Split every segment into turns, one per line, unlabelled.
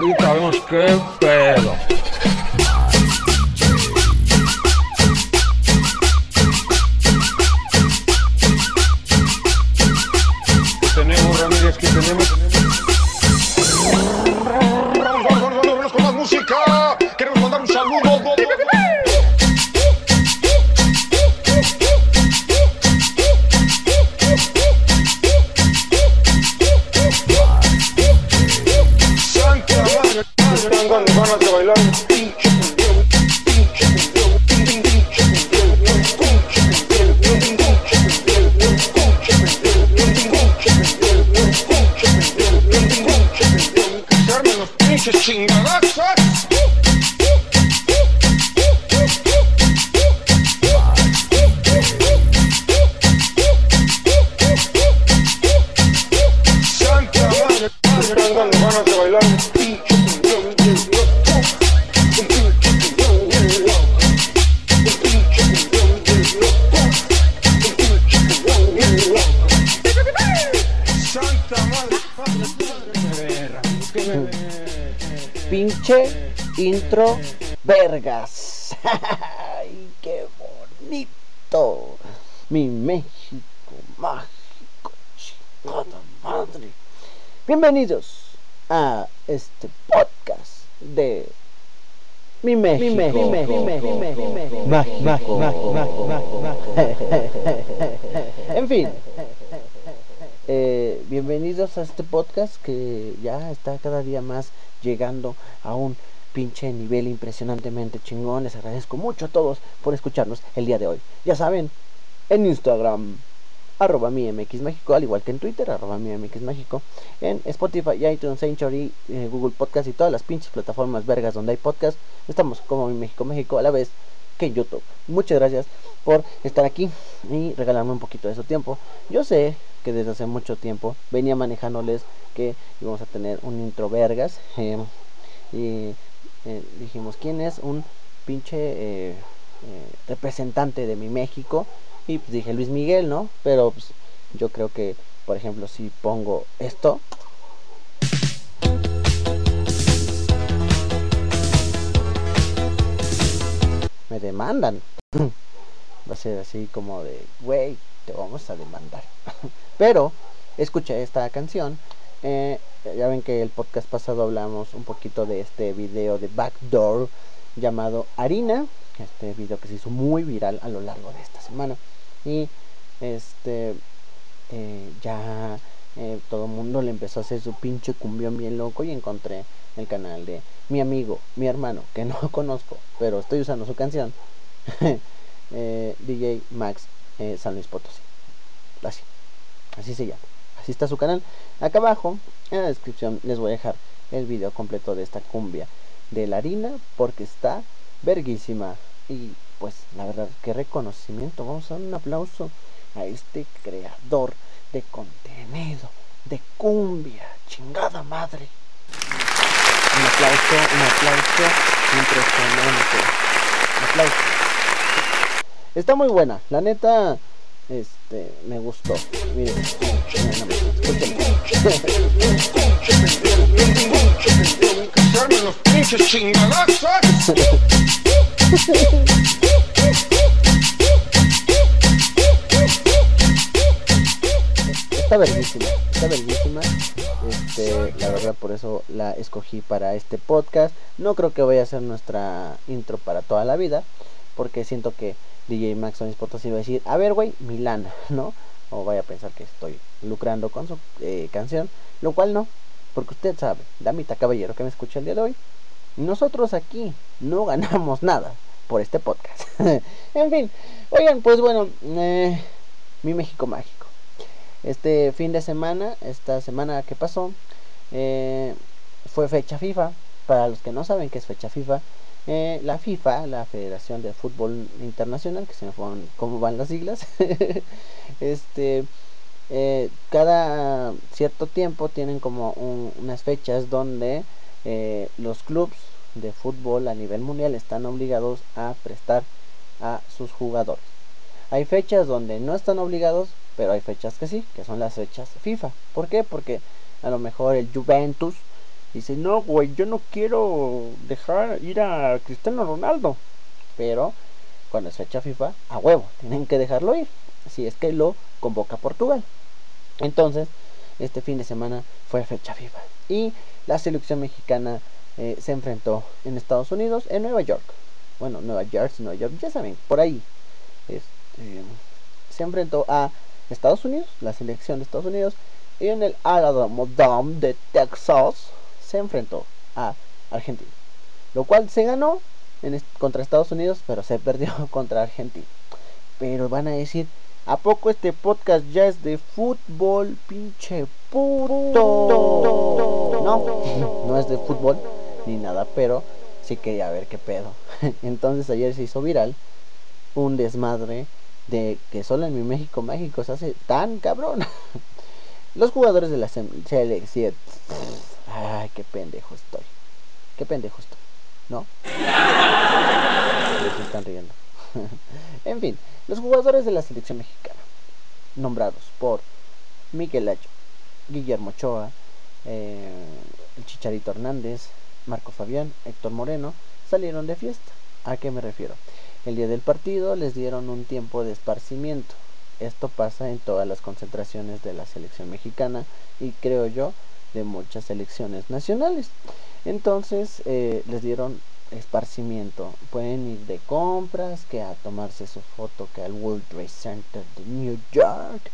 Ahorita vemos qué pedo.
De Pinche
intro vergas. ¡Ay, qué bonito! Mi México mágico, chingada madre. Bienvenidos a este podcast de Mi México. Mágico. En fin. Eh, bienvenidos a este podcast que ya está cada día más llegando a un pinche nivel impresionantemente chingón. Les agradezco mucho a todos por escucharnos el día de hoy. Ya saben, en Instagram, arroba mi MX México, al igual que en Twitter, arroba mi MX México, en Spotify, iTunes, Sanctuary, eh, Google Podcast y todas las pinches plataformas vergas donde hay podcast. Estamos como mi México México a la vez que en YouTube. Muchas gracias por estar aquí y regalarme un poquito de su tiempo. Yo sé que desde hace mucho tiempo venía manejándoles que íbamos a tener un intro vergas eh, y eh, dijimos quién es un pinche eh, eh, representante de mi México y pues dije Luis Miguel, ¿no? Pero pues, yo creo que, por ejemplo, si pongo esto, demandan. Va a ser así como de, güey, te vamos a demandar. Pero escuché esta canción. eh, ya ven que el podcast pasado hablamos un poquito de este video de Backdoor llamado Harina. Este video que se hizo muy viral a lo largo de esta semana. Y este eh, ya eh, todo el mundo le empezó a hacer su pinche cumbión bien loco y encontré el canal de mi amigo, mi hermano, que no conozco, pero estoy usando su canción, eh, DJ Max eh, San Luis Potosí. Así, así se llama. Así está su canal. Acá abajo, en la descripción, les voy a dejar el video completo de esta cumbia de la harina, porque está verguísima. Y pues, la verdad, qué reconocimiento. Vamos a dar un aplauso a este creador de contenido, de cumbia, chingada madre. Un aplauso, un aplauso impresionante. Un aplauso. Está muy buena, la neta, este, me gustó. Miren, Está verguísima, está verguísima. Este, la verdad por eso la escogí para este podcast. No creo que vaya a ser nuestra intro para toda la vida, porque siento que DJ Max Sonis Potosí va a decir, a ver, güey, Milán, ¿no? O vaya a pensar que estoy lucrando con su eh, canción, lo cual no, porque usted sabe, damita caballero que me escucha el día de hoy, nosotros aquí no ganamos nada por este podcast. en fin, oigan, pues bueno, eh, mi México mágico. Este fin de semana, esta semana que pasó, eh, fue fecha FIFA. Para los que no saben qué es fecha FIFA, eh, la FIFA, la Federación de Fútbol Internacional, que se me fueron cómo van las siglas, este, eh, cada cierto tiempo tienen como un- unas fechas donde los clubes de fútbol a nivel mundial están obligados a prestar a sus jugadores. Hay fechas donde no están obligados, pero hay fechas que sí, que son las fechas FIFA. ¿Por qué? Porque a lo mejor el Juventus Dice, no, güey, yo no quiero dejar ir a Cristiano Ronaldo. Pero cuando es fecha FIFA, a huevo, tienen que dejarlo ir. Si es que lo convoca Portugal. Entonces, este fin de semana fue fecha FIFA. Y la selección mexicana eh, se enfrentó en Estados Unidos, en Nueva York. Bueno, Nueva Jersey, Nueva York, ya saben, por ahí. Este, se enfrentó a Estados Unidos, la selección de Estados Unidos, y en el Alamo de Texas se enfrentó a Argentina. Lo cual se ganó contra Estados Unidos, pero se perdió contra Argentina. Pero van a decir, ¿a poco este podcast ya es de fútbol, pinche puto? No, no es de fútbol ni nada, pero sí quería ver qué pedo. Entonces ayer se hizo viral un desmadre de que solo en mi México México se hace tan cabrón. Los jugadores de la selección. Ay, qué pendejo estoy. Qué pendejo estoy. ¿No? Se están riendo. en fin, los jugadores de la selección mexicana, nombrados por Miguel Ayo, Guillermo Ochoa, eh, el Chicharito Hernández, Marco Fabián, Héctor Moreno, salieron de fiesta. ¿A qué me refiero? El día del partido les dieron un tiempo de esparcimiento. Esto pasa en todas las concentraciones de la selección mexicana y creo yo de muchas selecciones nacionales. Entonces eh, les dieron esparcimiento. Pueden ir de compras, que a tomarse su foto que al World Trade Center de New York,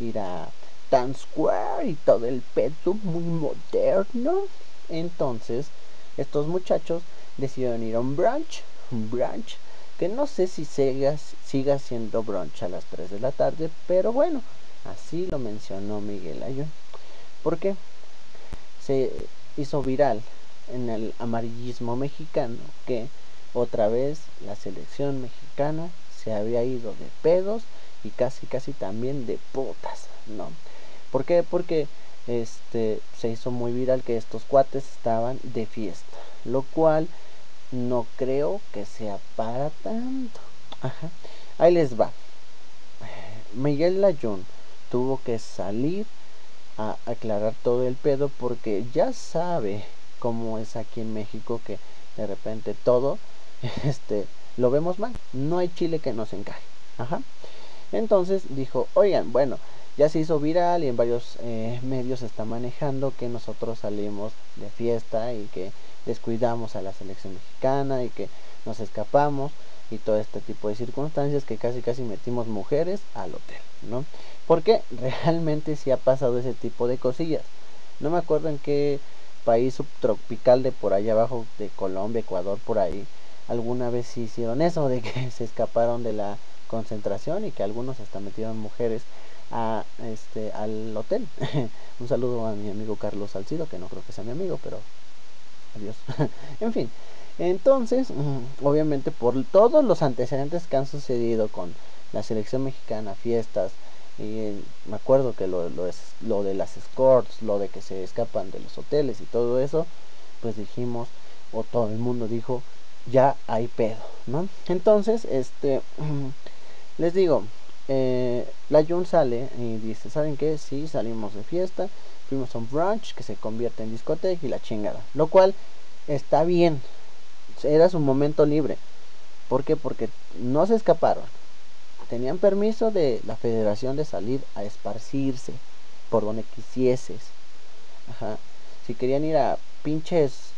ir a Times Square y todo el pedo muy moderno. Entonces estos muchachos decidieron ir a un brunch, un brunch que no sé si siga, siga siendo brunch a las 3 de la tarde, pero bueno, así lo mencionó Miguel Ayun. ¿Por qué? Se hizo viral en el amarillismo mexicano que otra vez la selección mexicana se había ido de pedos y casi casi también de putas, ¿no? ¿Por qué? Porque este se hizo muy viral que estos cuates estaban de fiesta, lo cual no creo que sea para tanto. Ajá. Ahí les va. Miguel Layún tuvo que salir a aclarar todo el pedo porque ya sabe cómo es aquí en México que de repente todo este lo vemos mal. No hay chile que nos encaje. Ajá. Entonces dijo, oigan, bueno, ya se hizo viral y en varios eh, medios se está manejando que nosotros salimos de fiesta y que descuidamos a la selección mexicana y que nos escapamos y todo este tipo de circunstancias que casi casi metimos mujeres al hotel, ¿no? Porque realmente sí ha pasado ese tipo de cosillas. No me acuerdo en qué país subtropical de por allá abajo, de Colombia, Ecuador, por ahí, alguna vez sí hicieron eso, de que se escaparon de la concentración y que algunos hasta metieron mujeres a este al hotel. Un saludo a mi amigo Carlos Salcido, que no creo que sea mi amigo, pero adiós. en fin, entonces, mm, obviamente por todos los antecedentes que han sucedido con la selección mexicana, fiestas, y me acuerdo que lo, lo, es, lo de las escorts, lo de que se escapan de los hoteles y todo eso, pues dijimos, o todo el mundo dijo, ya hay pedo, ¿no? Entonces, este, les digo, eh, la Jun sale y dice, ¿saben qué? Sí, salimos de fiesta, fuimos a un brunch que se convierte en discoteca y la chingada. Lo cual está bien, era su momento libre. ¿Por qué? Porque no se escaparon. Tenían permiso de la federación de salir a esparcirse por donde quisieses. Ajá. Si querían ir a pinches,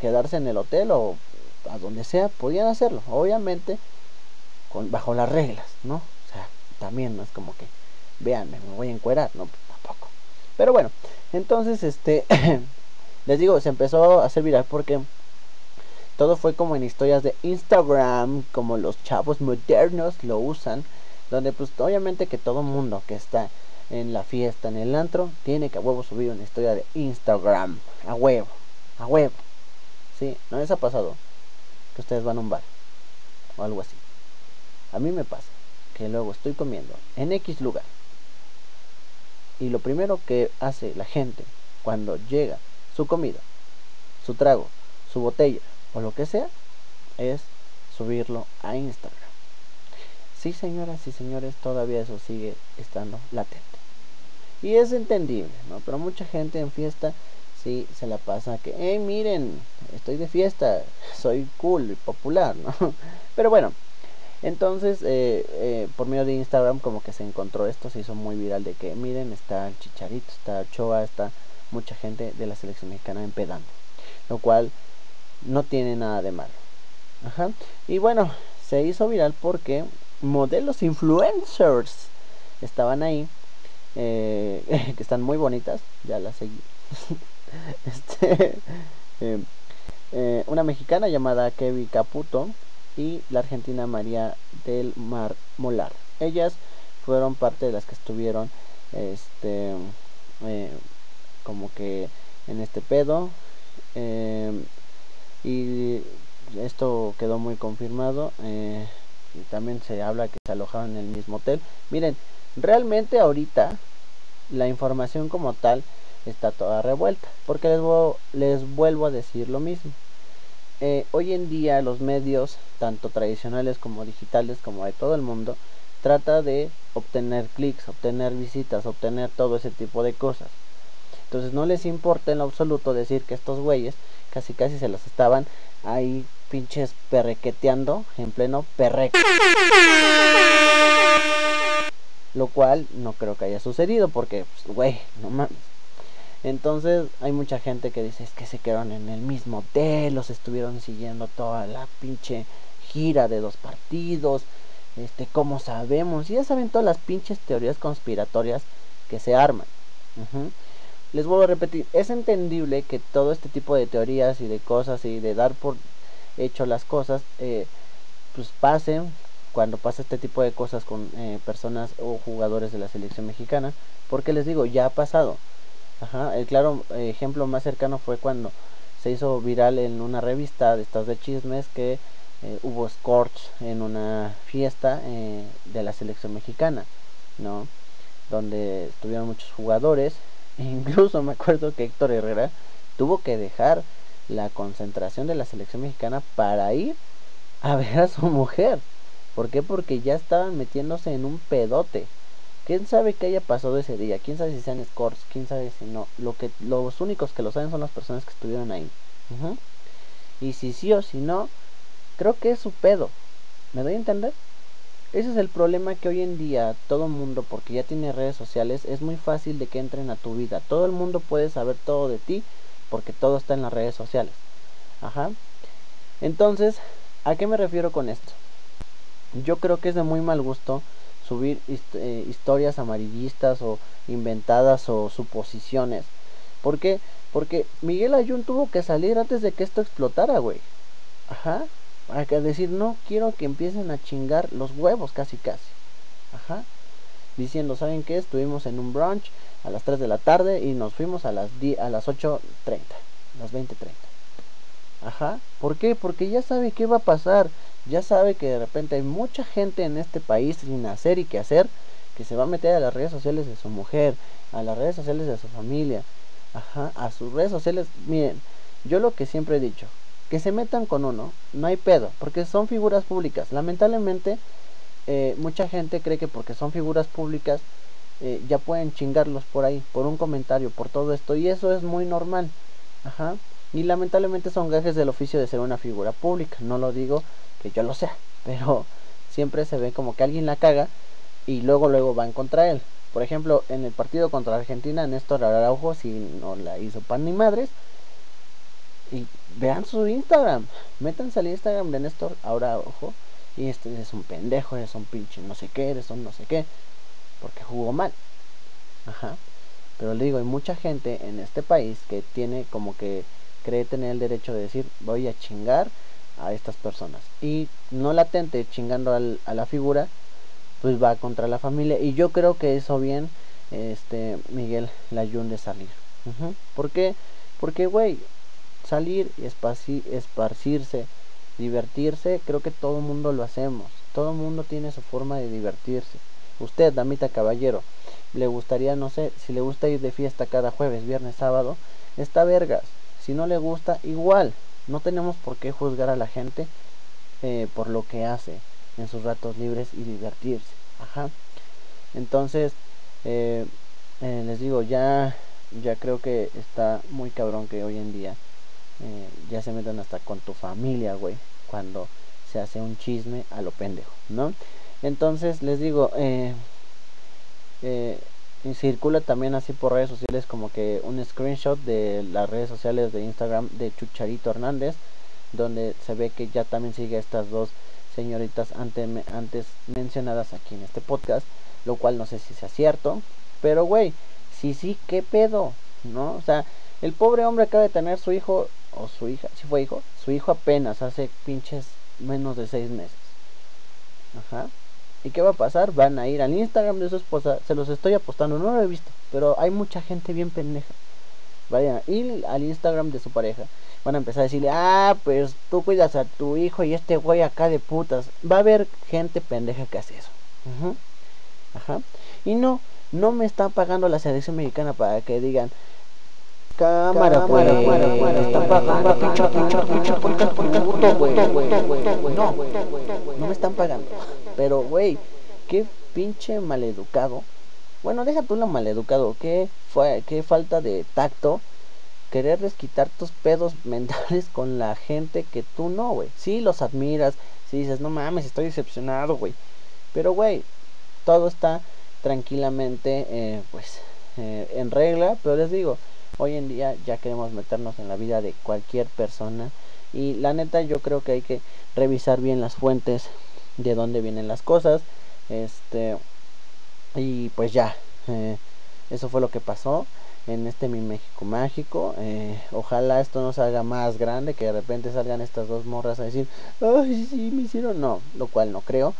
quedarse en el hotel o a donde sea, podían hacerlo. Obviamente, bajo las reglas, ¿no? O sea, también no es como que, veanme, me voy a encuerar, no, tampoco. Pero bueno, entonces, este, les digo, se empezó a hacer viral porque todo fue como en historias de Instagram, como los chavos modernos lo usan, donde pues obviamente que todo mundo que está en la fiesta, en el antro, tiene que a huevo subir una historia de Instagram, a huevo, a huevo. Sí, no les ha pasado que ustedes van a un bar o algo así. A mí me pasa que luego estoy comiendo en X lugar y lo primero que hace la gente cuando llega su comida, su trago, su botella o lo que sea es subirlo a Instagram. Sí, señoras y señores, todavía eso sigue estando latente. Y es entendible, ¿no? Pero mucha gente en fiesta sí se la pasa que, hey, miren, estoy de fiesta, soy cool y popular, ¿no? Pero bueno, entonces eh, eh, por medio de Instagram como que se encontró esto, se hizo muy viral de que, miren, está el Chicharito, está Ochoa, está mucha gente de la selección mexicana empedando, lo cual no tiene nada de malo. Ajá. Y bueno, se hizo viral porque modelos influencers estaban ahí, eh, que están muy bonitas, ya las seguí. este, una mexicana llamada Kevi Caputo y la argentina María del Mar Molar. Ellas fueron parte de las que estuvieron este como que en este pedo y esto quedó muy confirmado y también se habla que se alojaron en el mismo hotel miren realmente ahorita la información como tal está toda revuelta. Porque les, les vuelvo a decir lo mismo. Eh, hoy en día los medios, tanto tradicionales como digitales, como de todo el mundo, trata de obtener clics, obtener visitas, obtener todo ese tipo de cosas. Entonces no les importa en lo absoluto decir que estos güeyes casi casi se los estaban ahí pinches perrequeteando en pleno perreque. Lo cual no creo que haya sucedido porque, pues, güey, no mames. Entonces hay mucha gente que dice es que se quedaron en el mismo hotel, los estuvieron siguiendo toda la pinche gira de dos partidos, este, como sabemos, y ya saben todas las pinches teorías conspiratorias que se arman. Les vuelvo a repetir, es entendible que todo este tipo de teorías y de cosas y de dar por hecho las cosas, eh, pues pasen cuando pasa este tipo de cosas con eh, personas o jugadores de la selección mexicana, porque les digo, ya ha pasado. Ajá, el claro ejemplo más cercano fue cuando se hizo viral en una revista de estas de chismes que eh, hubo scorch en una fiesta eh, de la selección mexicana, ¿no? Donde estuvieron muchos jugadores, e incluso me acuerdo que Héctor Herrera tuvo que dejar la concentración de la selección mexicana para ir a ver a su mujer. ¿Por qué? Porque ya estaban metiéndose en un pedote. ¿Quién sabe qué haya pasado ese día? ¿Quién sabe si sean scores? ¿Quién sabe si no? Lo que, los únicos que lo saben son las personas que estuvieron ahí. Y si sí o si no, creo que es su pedo. ¿Me doy a entender? Ese es el problema que hoy en día todo el mundo, porque ya tiene redes sociales, es muy fácil de que entren a tu vida. Todo el mundo puede saber todo de ti porque todo está en las redes sociales. Ajá. Entonces, ¿a qué me refiero con esto? yo creo que es de muy mal gusto subir eh, historias amarillistas o inventadas o suposiciones. ¿Por qué? Porque Miguel Ayun tuvo que salir antes de que esto explotara, güey. Ajá. Para que decir, no quiero que empiecen a chingar los huevos casi casi. Ajá. Diciendo, ¿saben qué? Estuvimos en un brunch a las 3 de la tarde y nos fuimos a las, a las 8.30, las 20.30. Ajá. ¿Por qué? Porque ya sabe qué va a pasar ya sabe que de repente hay mucha gente en este país sin hacer y que hacer que se va a meter a las redes sociales de su mujer, a las redes sociales de su familia, ajá, a sus redes sociales. Miren, yo lo que siempre he dicho, que se metan con uno, no hay pedo, porque son figuras públicas. Lamentablemente, eh, mucha gente cree que porque son figuras públicas eh, ya pueden chingarlos por ahí, por un comentario, por todo esto, y eso es muy normal, ajá. Y lamentablemente son gajes del oficio de ser una figura pública, no lo digo que yo lo sé, pero siempre se ve como que alguien la caga y luego luego van contra él. Por ejemplo, en el partido contra Argentina, Néstor Araujo si no la hizo pan ni madres. Y vean su Instagram, métanse al Instagram de Néstor Araujo y este es un pendejo, eres un pinche no sé qué, eres un no sé qué, porque jugó mal. Ajá. Pero le digo, hay mucha gente en este país que tiene como que cree tener el derecho de decir, voy a chingar a estas personas. Y no latente chingando al, a la figura, pues va contra la familia. Y yo creo que eso bien, este, Miguel Layún de salir. Uh ¿Por qué? Porque, güey, salir y esparcirse, divertirse, creo que todo el mundo lo hacemos. Todo mundo tiene su forma de divertirse. Usted, damita caballero, le gustaría, no sé, si le gusta ir de fiesta cada jueves, viernes, sábado, está vergas. Si no le gusta, igual, no tenemos por qué juzgar a la gente eh, por lo que hace en sus ratos libres y divertirse. Ajá. Entonces, eh, eh, les digo, ya ya creo que está muy cabrón que hoy en día ya se metan hasta con tu familia, güey, cuando se hace un chisme a lo pendejo, ¿no? Entonces les digo, eh, y circula también así por redes sociales como que un screenshot de las redes sociales de Instagram de Chucharito Hernández, donde se ve que ya también sigue a estas dos señoritas antes, mencionadas aquí en este podcast, lo cual no sé si sea cierto, pero güey, sí, sí, qué pedo, ¿no? O sea, el pobre hombre acaba de tener su hijo, o su hija, si fue hijo, su hijo apenas hace pinches menos de seis meses. Ajá. ¿Y qué va a pasar? Van a ir al Instagram de su esposa, se los estoy apostando, no lo he visto, pero hay mucha gente bien pendeja. Vayan a ir al Instagram de su pareja. Van a empezar a decirle, ah, pues tú cuidas a tu hijo y este güey acá de putas. Va a haber gente pendeja que hace eso. Ajá. Ajá. Y no, no me están pagando la selección mexicana para que digan, Cámara, me están pagando, pinche, pinche, pinche, podcast puto, güey, No, no me están pagando. Pero, güey, qué pinche maleducado. Bueno, deja tú lo maleducado. Qué, fue, qué falta de tacto querer desquitar tus pedos mentales con la gente que tú no, güey. Sí, los admiras. Sí dices, no mames, estoy decepcionado, güey. Pero, güey, todo está tranquilamente, eh, pues, eh, en regla. Pero les digo, Hoy en día ya queremos meternos en la vida de cualquier persona y la neta yo creo que hay que revisar bien las fuentes de dónde vienen las cosas. Este y pues ya, eh, eso fue lo que pasó en este Mi México Mágico. Eh, ojalá esto no salga más grande, que de repente salgan estas dos morras a decir, ay, sí, me hicieron, no, lo cual no creo,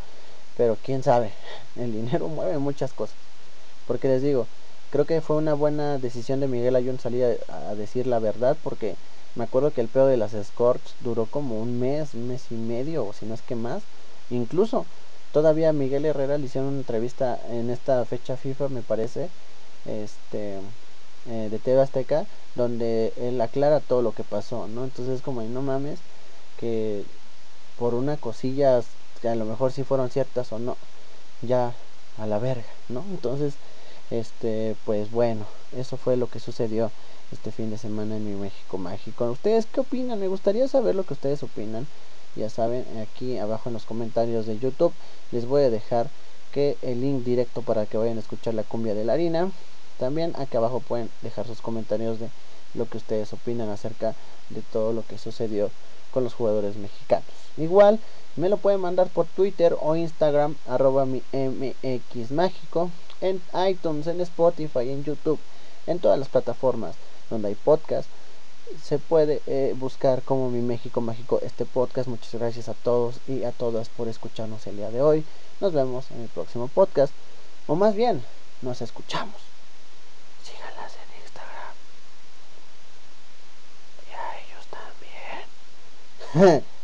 pero quién sabe, el dinero mueve muchas cosas. Porque les digo, creo que fue una buena decisión de Miguel Ayun salir a, decir la verdad porque me acuerdo que el pedo de las escorts duró como un mes, un mes y medio o si no es que más. Incluso todavía Miguel Herrera le hicieron una entrevista en esta fecha FIFA me parece, este eh, de TV Azteca, donde él aclara todo lo que pasó, ¿no? Entonces como no mames que por una cosilla que a lo mejor si fueron ciertas o no, ya a la verga, ¿no? Entonces este, pues bueno, eso fue lo que sucedió este fin de semana en mi México Mágico. ¿Ustedes qué opinan? Me gustaría saber lo que ustedes opinan. Ya saben, aquí abajo en los comentarios de YouTube les voy a dejar que el link directo para que vayan a escuchar la cumbia de la harina. También aquí abajo pueden dejar sus comentarios de lo que ustedes opinan acerca de todo lo que sucedió con los jugadores mexicanos. Igual me lo pueden mandar por Twitter o Instagram arroba mi mx mágico en iTunes, en Spotify, en YouTube, en todas las plataformas donde hay podcast. Se puede eh, buscar como Mi México Mágico este podcast. Muchas gracias a todos y a todas por escucharnos el día de hoy. Nos vemos en el próximo podcast. O más bien, nos escuchamos. Síganlas en Instagram. Y a ellos también.